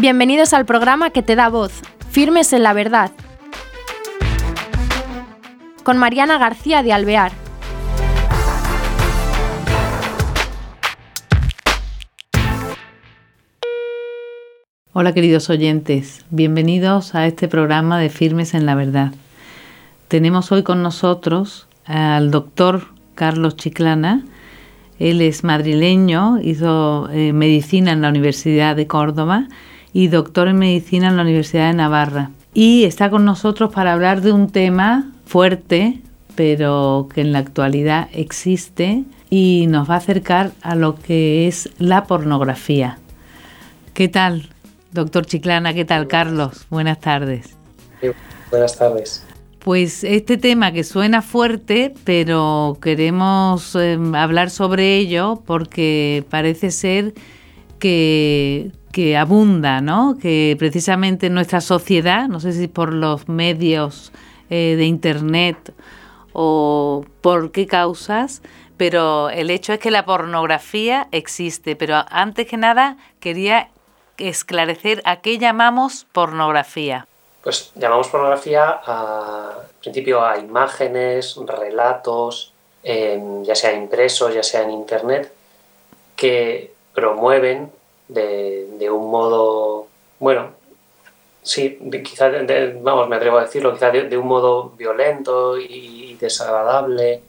Bienvenidos al programa que te da voz, Firmes en la Verdad, con Mariana García de Alvear. Hola queridos oyentes, bienvenidos a este programa de Firmes en la Verdad. Tenemos hoy con nosotros al doctor Carlos Chiclana. Él es madrileño, hizo eh, medicina en la Universidad de Córdoba y doctor en medicina en la Universidad de Navarra. Y está con nosotros para hablar de un tema fuerte, pero que en la actualidad existe y nos va a acercar a lo que es la pornografía. ¿Qué tal, doctor Chiclana? ¿Qué tal, Carlos? Buenas tardes. buenas tardes. Pues este tema que suena fuerte, pero queremos em, hablar sobre ello porque parece ser que, que abunda, ¿no? Que precisamente en nuestra sociedad, no sé si por los medios eh, de Internet o por qué causas, pero el hecho es que la pornografía existe. Pero antes que nada quería esclarecer a qué llamamos pornografía. Pues llamamos pornografía a, en principio a imágenes, relatos, ya sea impresos, ya sea en internet, que promueven de, un modo, bueno, sí, quizás, vamos, me atrevo a decirlo, quizás de, un modo violento y, desagradable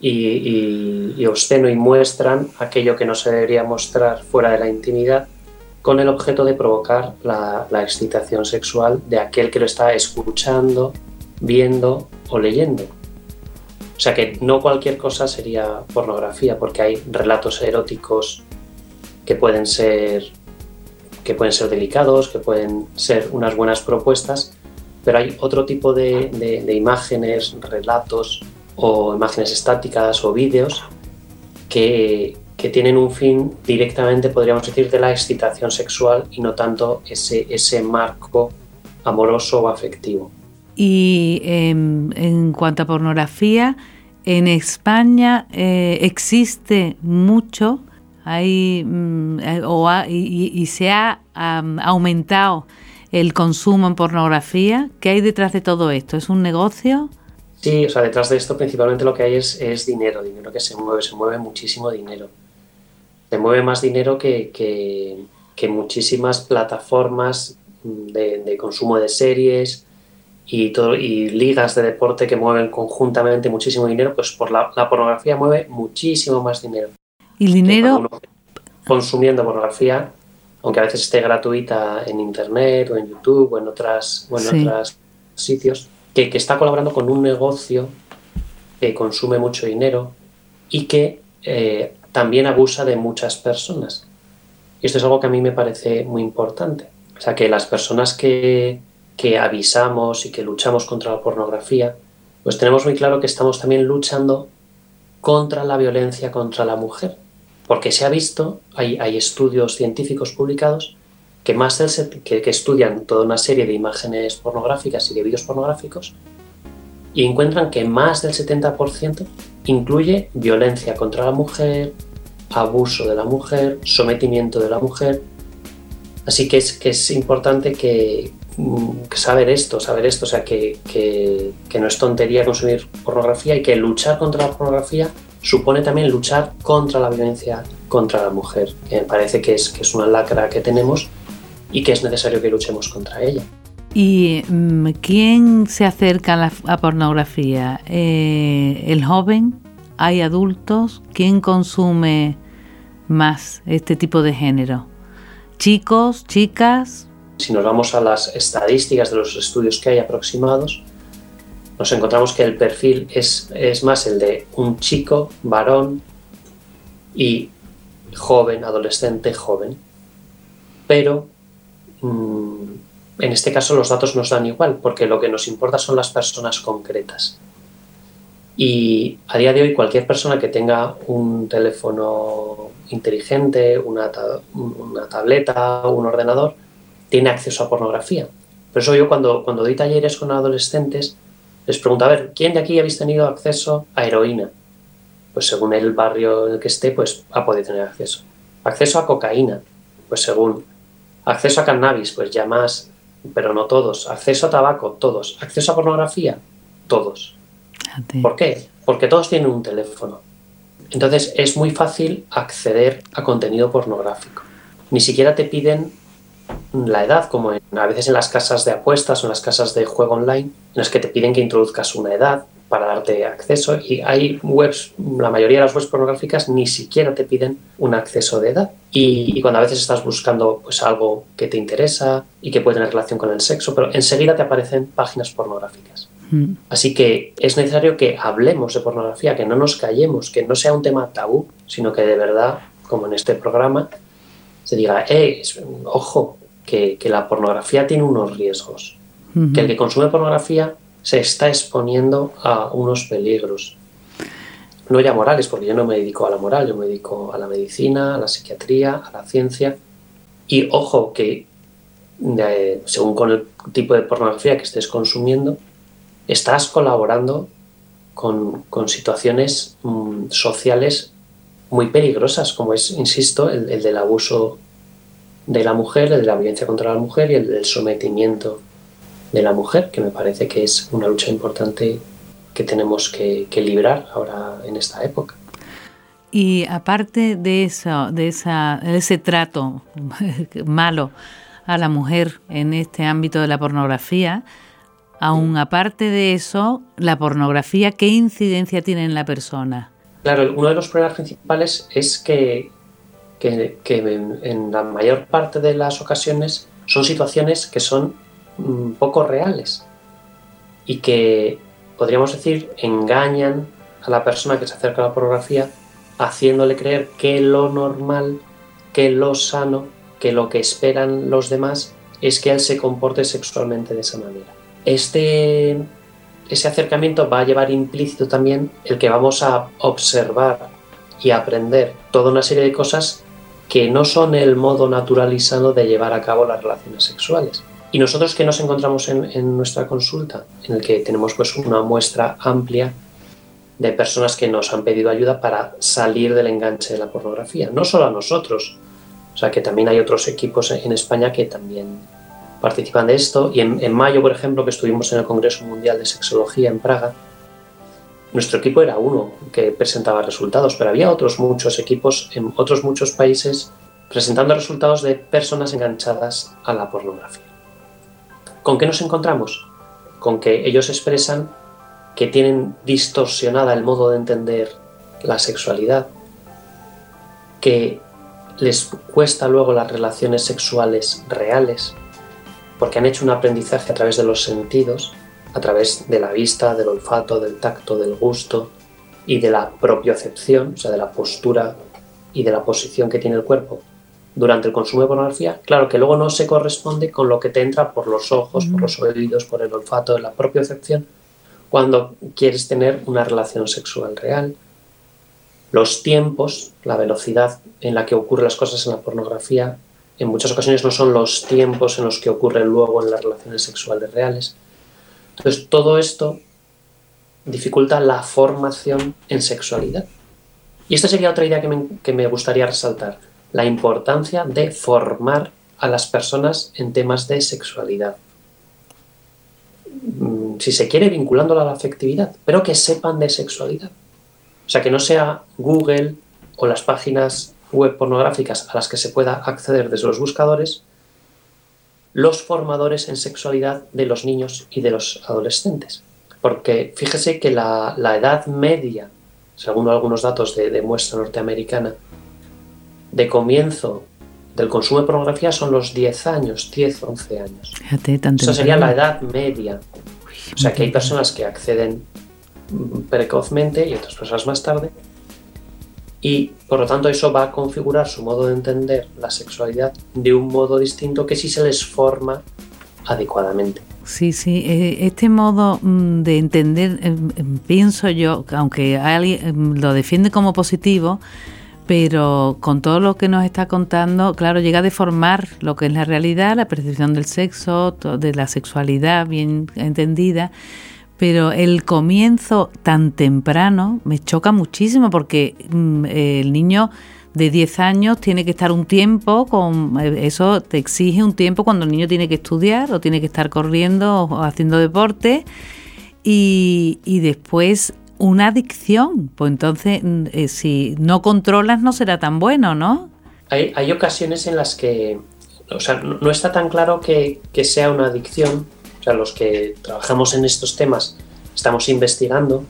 y, y, obsceno y muestran aquello que no se debería mostrar fuera de la intimidad con el objeto de provocar la, excitación sexual de aquel que lo está escuchando, viendo o leyendo. O sea que no cualquier cosa sería pornografía, porque hay relatos eróticos que pueden ser que pueden ser delicados, que pueden ser unas buenas propuestas, pero hay otro tipo de imágenes, relatos o imágenes estáticas o vídeos que, que tienen un fin directamente, podríamos decir, de la excitación sexual y no tanto ese, ese marco amoroso o afectivo. Y em, en cuanto a pornografía, en España eh, existe mucho hay, mm, eh, o y, se ha aumentado el consumo en pornografía. ¿Qué hay detrás de todo esto? ¿Es un negocio? Sí, o sea, detrás de esto principalmente lo que hay es, es dinero, dinero que se mueve, se mueve muchísimo dinero te mueve más dinero que, que, muchísimas plataformas de, consumo de series y, todo, y ligas de deporte que mueven conjuntamente muchísimo dinero, pues por la, pornografía mueve muchísimo más dinero. ¿Y el dinero? Consumiendo pornografía, aunque a veces esté gratuita en internet o en YouTube o en otras, o en otros sitios, que, que, está colaborando con un negocio que consume mucho dinero y que eh, también abusa de muchas personas. Y esto es algo que a mí me parece muy importante. O sea, que las personas que, que avisamos y que luchamos contra la pornografía, pues tenemos muy claro que estamos también luchando contra la violencia contra la mujer. Porque se ha visto, hay, hay estudios científicos publicados que, más del, que, que, estudian toda una serie de imágenes pornográficas y de vídeos pornográficos y encuentran que más del 70% incluye violencia contra la mujer, abuso de la mujer, sometimiento de la mujer. Así que es, que es importante que, mm, saber esto, saber esto, o sea, que, que, no es tontería consumir pornografía y que luchar contra la pornografía supone también luchar contra la violencia contra la mujer, que me parece que es, que es una lacra que tenemos y que es necesario que luchemos contra ella. ¿Y mm, quién se acerca a la pornografía? Eh, ¿El joven? ¿Hay adultos? ¿Quién consume más este tipo de género? ¿Chicos? ¿Chicas? Si nos vamos a las estadísticas de los estudios que hay aproximados, nos encontramos que el perfil es, es más el de un chico, varón y joven, adolescente, joven. Pero mm, en este caso los datos nos dan igual, porque lo que nos importa son las personas concretas. Y a día de hoy cualquier persona que tenga un teléfono inteligente, una, una tableta, un ordenador, tiene acceso a pornografía. Por eso yo cuando, cuando doy talleres con adolescentes, les pregunto, a ver, ¿quién de aquí habéis tenido acceso a heroína? Pues según el barrio en el que esté, pues ha podido tener acceso. Acceso a cocaína, pues según Acceso a cannabis, pues ya más, pero no todos. Acceso a tabaco, todos. Acceso a pornografía, todos. ¿Por qué? Porque todos tienen un teléfono. Entonces es muy fácil acceder a contenido pornográfico. Ni siquiera te piden la edad, como a veces en las casas de apuestas o en las casas de juego online, en las que te piden que introduzcas una edad para darte acceso. Y hay webs, la mayoría de las webs pornográficas ni siquiera te piden un acceso de edad. Y, cuando a veces estás buscando pues algo que te interesa y que puede tener relación con el sexo, pero enseguida te aparecen páginas pornográficas. Mm. Así que es necesario que hablemos de pornografía, que no nos callemos, que no sea un tema tabú, sino que de verdad, como en este programa, se diga, eh, ojo, que, la pornografía tiene unos riesgos, que el que consume pornografía se está exponiendo a unos peligros. No ya morales, porque yo no me dedico a la moral, yo me dedico a la medicina, a la psiquiatría, a la ciencia. Y ojo que según con el tipo de pornografía que estés consumiendo, estás colaborando con, situaciones mm, sociales muy peligrosas, como es, insisto, el, del abuso de la mujer, el de la violencia contra la mujer y el del sometimiento de la mujer, que me parece que es una lucha importante que tenemos que, librar ahora en esta época. Y aparte de eso, de esa, ese trato malo a la mujer en este ámbito de la pornografía, aún aparte de eso, la pornografía, ¿qué incidencia tiene en la persona? Claro, uno de los problemas principales es que, en, la mayor parte de las ocasiones son situaciones que son mm, poco reales y que, podríamos decir, engañan a la persona que se acerca a la pornografía haciéndole creer que lo normal, que lo sano, que lo que esperan los demás es que él se comporte sexualmente de esa manera. Este ese acercamiento va a llevar implícito también el que vamos a observar y aprender toda una serie de cosas que no son el modo natural y sano de llevar a cabo las relaciones sexuales. Y nosotros que nos encontramos en, nuestra consulta, en el que tenemos pues una muestra amplia de personas que nos han pedido ayuda para salir del enganche de la pornografía. No solo a nosotros, o sea que también hay otros equipos en España que también participan de esto. Y en, mayo, por ejemplo, que estuvimos en el Congreso Mundial de Sexología en Praga, nuestro equipo era uno que presentaba resultados, pero había otros muchos equipos en otros muchos países presentando resultados de personas enganchadas a la pornografía. ¿Con qué nos encontramos? Con que ellos expresan que tienen distorsionada el modo de entender la sexualidad, que les cuesta luego las relaciones sexuales reales, porque han hecho un aprendizaje a través de los sentidos, a través de la vista, del olfato, del tacto, del gusto y de la propiocepción, o sea, de la postura y de la posición que tiene el cuerpo durante el consumo de pornografía, claro que luego no se corresponde con lo que te entra por los ojos, por los oídos, por el olfato, la propiocepción, cuando quieres tener una relación sexual real. Los tiempos, la velocidad en la que ocurren las cosas en la pornografía en muchas ocasiones no son los tiempos en los que ocurren luego en las relaciones sexuales reales. Entonces, todo esto dificulta la formación en sexualidad. Y esta sería otra idea que me, que me gustaría resaltar, la importancia de formar a las personas en temas de sexualidad. Mm, si se quiere, vinculándola a la afectividad, pero que sepan de sexualidad. O sea, que no sea Google o las páginas web pornográficas a las que se pueda acceder desde los buscadores, los formadores en sexualidad de los niños y de los adolescentes. Porque fíjese que la, edad media, según algunos datos de, muestra norteamericana, de comienzo del consumo de pornografía son los 10 años, 10, 11 años. Esa sería la edad media. O sea que hay personas que acceden precozmente y otras personas más tarde, y por lo tanto eso va a configurar su modo de entender la sexualidad de un modo distinto que si se les forma adecuadamente. Sí, sí, eh, este modo mm, de entender, eh, pienso yo, aunque alguien mm, lo defiende como positivo, pero con todo lo que nos está contando, claro, llega a deformar lo que es la realidad, la percepción del sexo, de la sexualidad bien entendida pero el comienzo tan temprano me choca muchísimo porque mm, el niño de 10 años tiene que estar un tiempo con eh, eso te exige un tiempo cuando el niño tiene que estudiar o tiene que estar corriendo o haciendo deporte. Y, después una adicción. Pues entonces mm, eh, si no controlas no será tan bueno no hay, hay ocasiones en las que o sea no está tan claro que, sea una adicción los que trabajamos en estos temas estamos investigando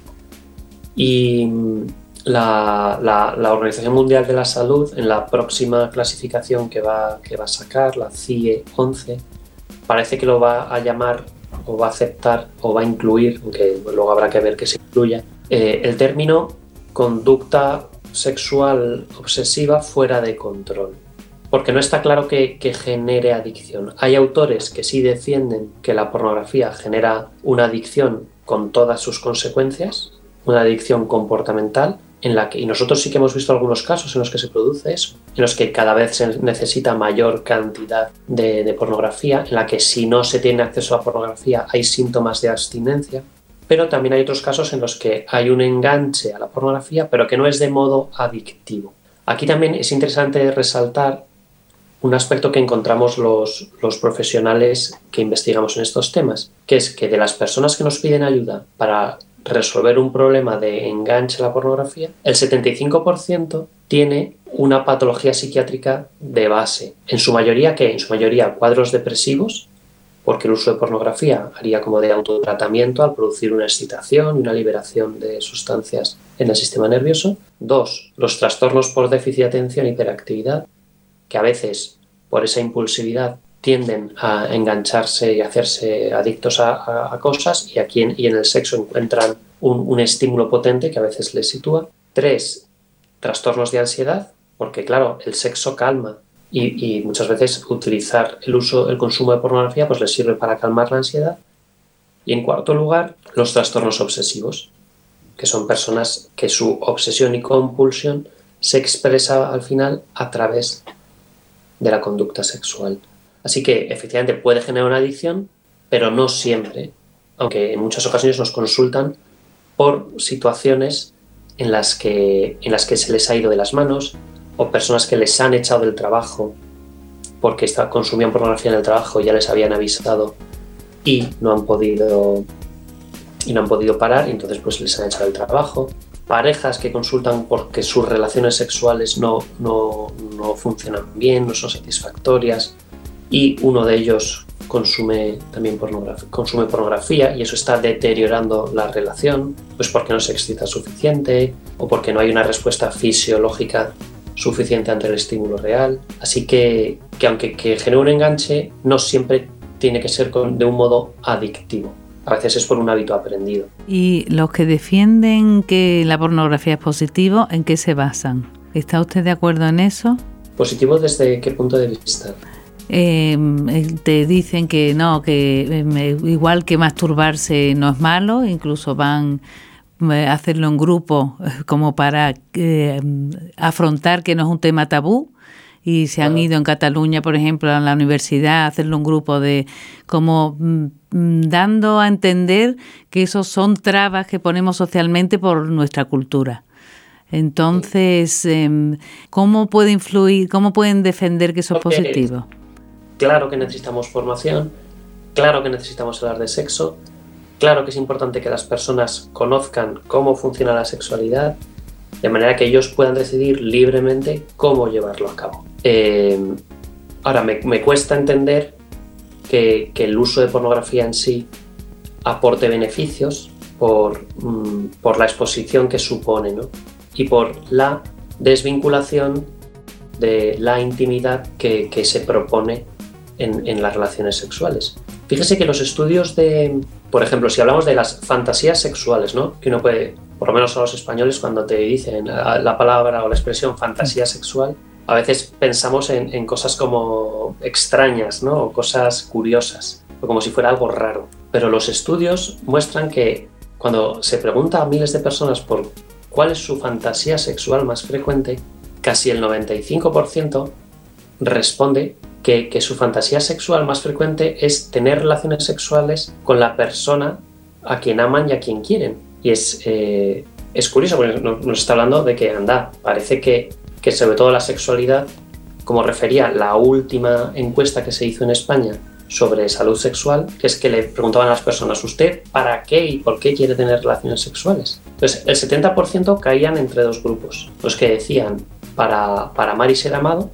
y mm, la, Organización Mundial de la Salud, en la próxima clasificación que va, que va a sacar, la CIE 11, parece que lo va a llamar o va a aceptar o va a incluir, aunque luego habrá que ver que se incluya, eh, el término conducta sexual obsesiva fuera de control. Porque no está claro que, que genere adicción. Hay autores que sí defienden que la pornografía genera una adicción con todas sus consecuencias, una adicción comportamental, en la que, y nosotros sí que hemos visto algunos casos en los que se produce eso, en los que cada vez se necesita mayor cantidad de, pornografía, en la que si no se tiene acceso a pornografía hay síntomas de abstinencia, pero también hay otros casos en los que hay un enganche a la pornografía, pero que no es de modo adictivo. Aquí también es interesante resaltar un aspecto que encontramos los, los, profesionales que investigamos en estos temas, que es que de las personas que nos piden ayuda para resolver un problema de enganche a la pornografía, el 75% tiene una patología psiquiátrica de base. En su mayoría, ¿qué? En su mayoría cuadros depresivos, porque el uso de pornografía haría como de autotratamiento al producir una excitación y una liberación de sustancias en el sistema nervioso. Dos, los trastornos por déficit de atención y hiperactividad, que a veces por esa impulsividad tienden a engancharse y hacerse adictos a, cosas y aquí en, y en el sexo encuentran un, estímulo potente que a veces les sitúa. Tres, trastornos de ansiedad, porque claro, el sexo calma y, muchas veces utilizar el uso, el consumo de pornografía pues les sirve para calmar la ansiedad. Y en cuarto lugar, los trastornos obsesivos, que son personas que su obsesión y compulsión se expresa al final a través de la conducta sexual. Así que efectivamente puede generar una adicción, pero no siempre, aunque en muchas ocasiones nos consultan por situaciones en las que, en las que se les ha ido de las manos o personas que les han echado del trabajo porque consumían pornografía en el trabajo, ya les habían avisado y no han podido y no han podido parar y entonces pues les han echado del trabajo. Parejas que consultan porque sus relaciones sexuales no, no, no funcionan bien, no son satisfactorias y uno de ellos consume también pornografía, consume pornografía y eso está deteriorando la relación, pues porque no se excita suficiente o porque no hay una respuesta fisiológica suficiente ante el estímulo real. Así que, que aunque que genere un enganche, no siempre tiene que ser de un modo adictivo. A veces es por un hábito aprendido. ¿Y los que defienden que la pornografía es positivo, en qué se basan? ¿Está usted de acuerdo en eso? ¿Positivo desde qué punto de vista? Eh, te dicen que no, que em, eh, igual que masturbarse no es malo, incluso van eh, a hacerlo en grupo como para afrontar que no es un tema tabú y se han ido en Cataluña, por ejemplo, a la universidad a hacerlo un grupo de como mm, mm, dando a entender que esos son trabas que ponemos socialmente por nuestra cultura. Entonces, ¿cómo puede influir, cómo pueden defender que eso es positivo? Claro que necesitamos formación, claro que necesitamos hablar de sexo, claro que es importante que las personas conozcan cómo funciona la sexualidad, de manera que ellos puedan decidir libremente cómo llevarlo a cabo. Eh, ahora, me, cuesta entender que, el uso de pornografía en sí aporte beneficios por, mm, la exposición que supone y por la desvinculación de la intimidad que, que se propone en, las relaciones sexuales. Fíjese que los estudios de, por ejemplo, si hablamos de las fantasías sexuales, ¿no? Que uno puede, por lo menos a los españoles, cuando te dicen la, palabra o la expresión fantasía sexual, a veces pensamos en, cosas como extrañas, ¿no? O cosas curiosas, o como si fuera algo raro. Pero los estudios muestran que cuando se pregunta a miles de personas por cuál es su fantasía sexual más frecuente, casi el 95% responde que, su fantasía sexual más frecuente es tener relaciones sexuales con la persona a quien aman y a quien quieren. Y es, eh, es curioso porque nos, está hablando de que, anda, parece que que sobre todo la sexualidad, como refería la última encuesta que se hizo en España sobre salud sexual, que es que le preguntaban a las personas, ¿usted para qué y por qué quiere tener relaciones sexuales? Entonces, el 70% caían entre dos grupos, los que decían para, para amar y ser amado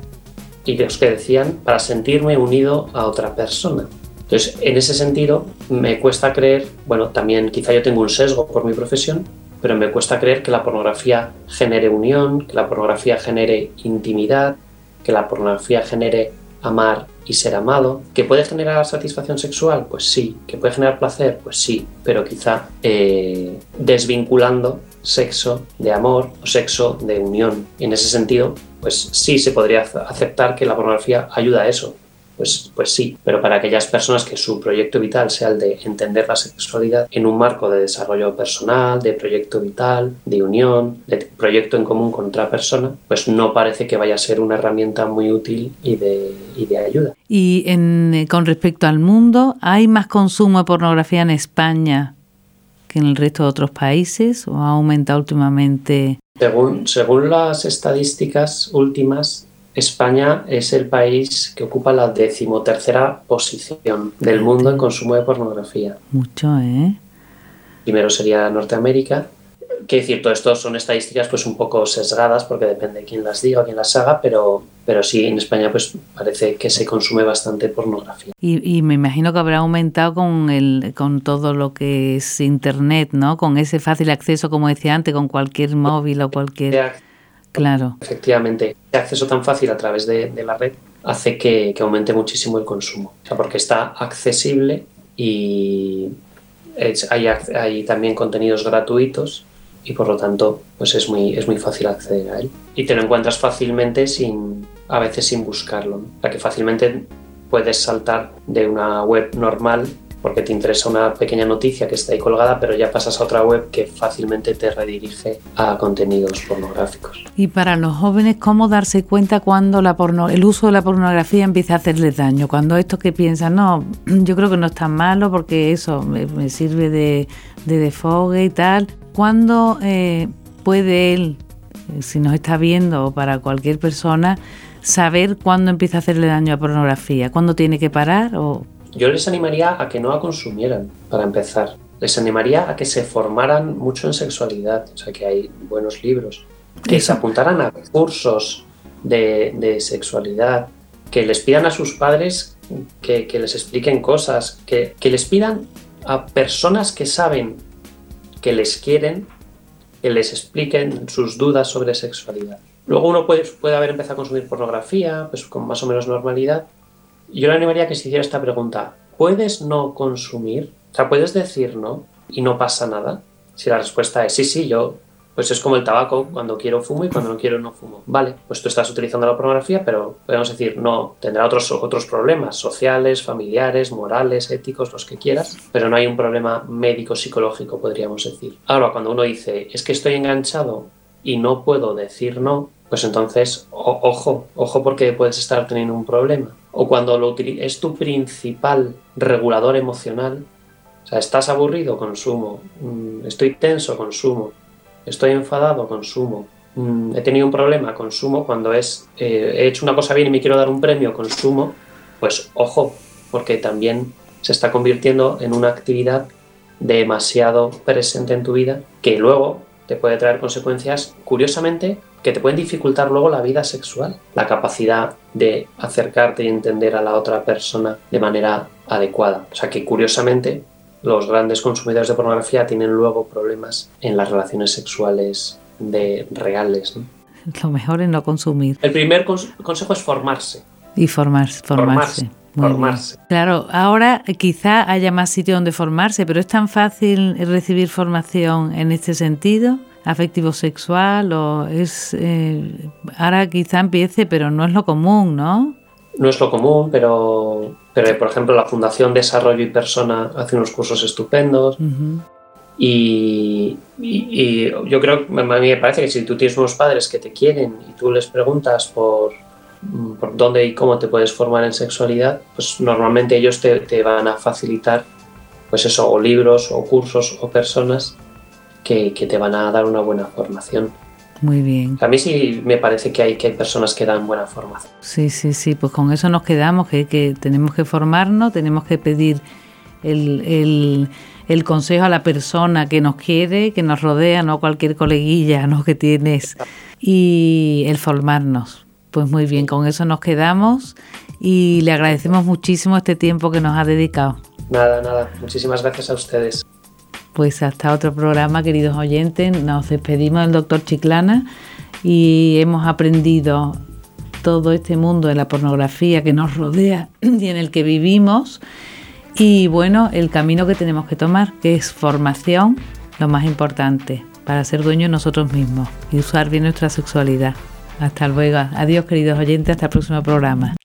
y los que decían para sentirme unido a otra persona. Entonces, en ese sentido, me cuesta creer, bueno, también quizá yo tengo un sesgo por mi profesión, pero me cuesta creer que la pornografía genere unión, que la pornografía genere intimidad, que la pornografía genere amar y ser amado. ¿Que puede generar satisfacción sexual? Pues sí. ¿Que puede generar placer? Pues sí. Pero quizá eh, desvinculando sexo de amor o sexo de unión. En ese sentido, pues sí se podría aceptar que la pornografía ayuda a eso, pues, pues sí, pero para aquellas personas que su proyecto vital sea el de entender la sexualidad en un marco de desarrollo personal, de proyecto vital, de unión, de proyecto en común con otra persona, pues no parece que vaya a ser una herramienta muy útil y de, y de ayuda. Y en, con respecto al mundo, ¿hay más consumo de pornografía en España que en el resto de otros países o ha aumentado últimamente? Según, según las estadísticas últimas, España es el país que ocupa la decimotercera posición del mundo en consumo de pornografía. Mucho, ¿eh? Primero sería Norteamérica. Que decir, todo esto son estadísticas pues un poco sesgadas porque depende de quién las diga o quién las haga, pero, pero sí, en España pues parece que se consume bastante pornografía. Y, y me imagino que habrá aumentado con, el, con todo lo que es Internet, ¿no? Con ese fácil acceso, como decía antes, con cualquier móvil o cualquier... Claro. Efectivamente, el acceso tan fácil a través de, la red hace que, aumente muchísimo el consumo. O sea, porque está accesible y hay, hay, también contenidos gratuitos y por lo tanto pues es muy, es muy fácil acceder a él. Y te lo encuentras fácilmente sin, a veces sin buscarlo. O sea que fácilmente puedes saltar de una web normal porque te interesa una pequeña noticia que está ahí colgada, pero ya pasas a otra web que fácilmente te redirige a contenidos pornográficos. Y para los jóvenes, ¿cómo darse cuenta cuando el uso de la pornografía empieza a hacerles daño? Cuando esto que piensan, no, yo creo que no es tan malo porque eso me, sirve de, de desfogue y tal. ¿Cuándo eh, puede él, eh, si nos está viendo o para cualquier persona, saber cuándo empieza a hacerle daño a pornografía? ¿Cuándo tiene que parar o yo les animaría a que no la consumieran, para empezar. Les animaría a que se formaran mucho en sexualidad, o sea, que hay buenos libros, que se apuntaran a cursos de, sexualidad, que les pidan a sus padres que, les expliquen cosas, que, les pidan a personas que saben que les quieren, que les expliquen sus dudas sobre sexualidad. Luego uno puede, puede haber empezado a consumir pornografía, pues con más o menos normalidad, yo le animaría a que se hiciera esta pregunta. ¿Puedes no consumir? O sea, ¿puedes decir no y no pasa nada? Si la respuesta es sí, sí, yo, pues es como el tabaco, cuando quiero fumo y cuando no quiero no fumo. Vale, pues tú estás utilizando la pornografía, pero podemos decir no, tendrá otros, otros problemas sociales, familiares, morales, éticos, los que quieras, pero no hay un problema médico, psicológico, podríamos decir. Ahora, cuando uno dice es que estoy enganchado y no puedo decir no, pues entonces, ojo, ojo porque puedes estar teniendo un problema. O cuando lo es tu principal regulador emocional, o sea, estás aburrido, consumo, mm, estoy tenso, consumo, estoy enfadado, consumo, mm, he tenido un problema, consumo, cuando es, eh, he hecho una cosa bien y me quiero dar un premio, consumo, pues ojo, porque también se está convirtiendo en una actividad demasiado presente en tu vida que luego te puede traer consecuencias, curiosamente, que te pueden dificultar luego la vida sexual, la capacidad de acercarte y entender a la otra persona de manera adecuada. O sea que curiosamente los grandes consumidores de pornografía tienen luego problemas en las relaciones sexuales de reales. Lo mejor es no consumir. El primer consejo es formarse. Y formarse. formarse. formarse. Claro, ahora quizá haya más sitio donde formarse, pero es tan fácil recibir formación en este sentido afectivo sexual o es eh, ahora quizá empiece pero no es lo común no no es lo común pero pero por ejemplo la fundación desarrollo y persona hace unos cursos estupendos. Y, y, yo creo a mí me parece que si tú tienes unos padres que te quieren y tú les preguntas por por dónde y cómo te puedes formar en sexualidad pues normalmente ellos te, te van a facilitar pues eso o libros o cursos o personas que, te van a dar una buena formación. muy bien. A mí sí me parece que hay, que hay personas que dan buena formación. Sí, sí, sí, pues con eso nos quedamos, que, que tenemos que formarnos, tenemos que pedir el, el, consejo a la persona que nos quiere, que nos rodea, no cualquier coleguilla ¿no? que tienes, y el formarnos. Pues muy bien, con eso nos quedamos y le agradecemos muchísimo este tiempo que nos ha dedicado. Nada, nada, muchísimas gracias a ustedes. Pues hasta otro programa, queridos oyentes. Nos despedimos del doctor Chiclana y hemos aprendido todo este mundo de la pornografía que nos rodea y en el que vivimos. Y bueno, el camino que tenemos que tomar, que es formación, lo más importante, para ser dueños nosotros mismos y usar bien nuestra sexualidad. Hasta luego. Adiós, queridos oyentes. Hasta el próximo programa.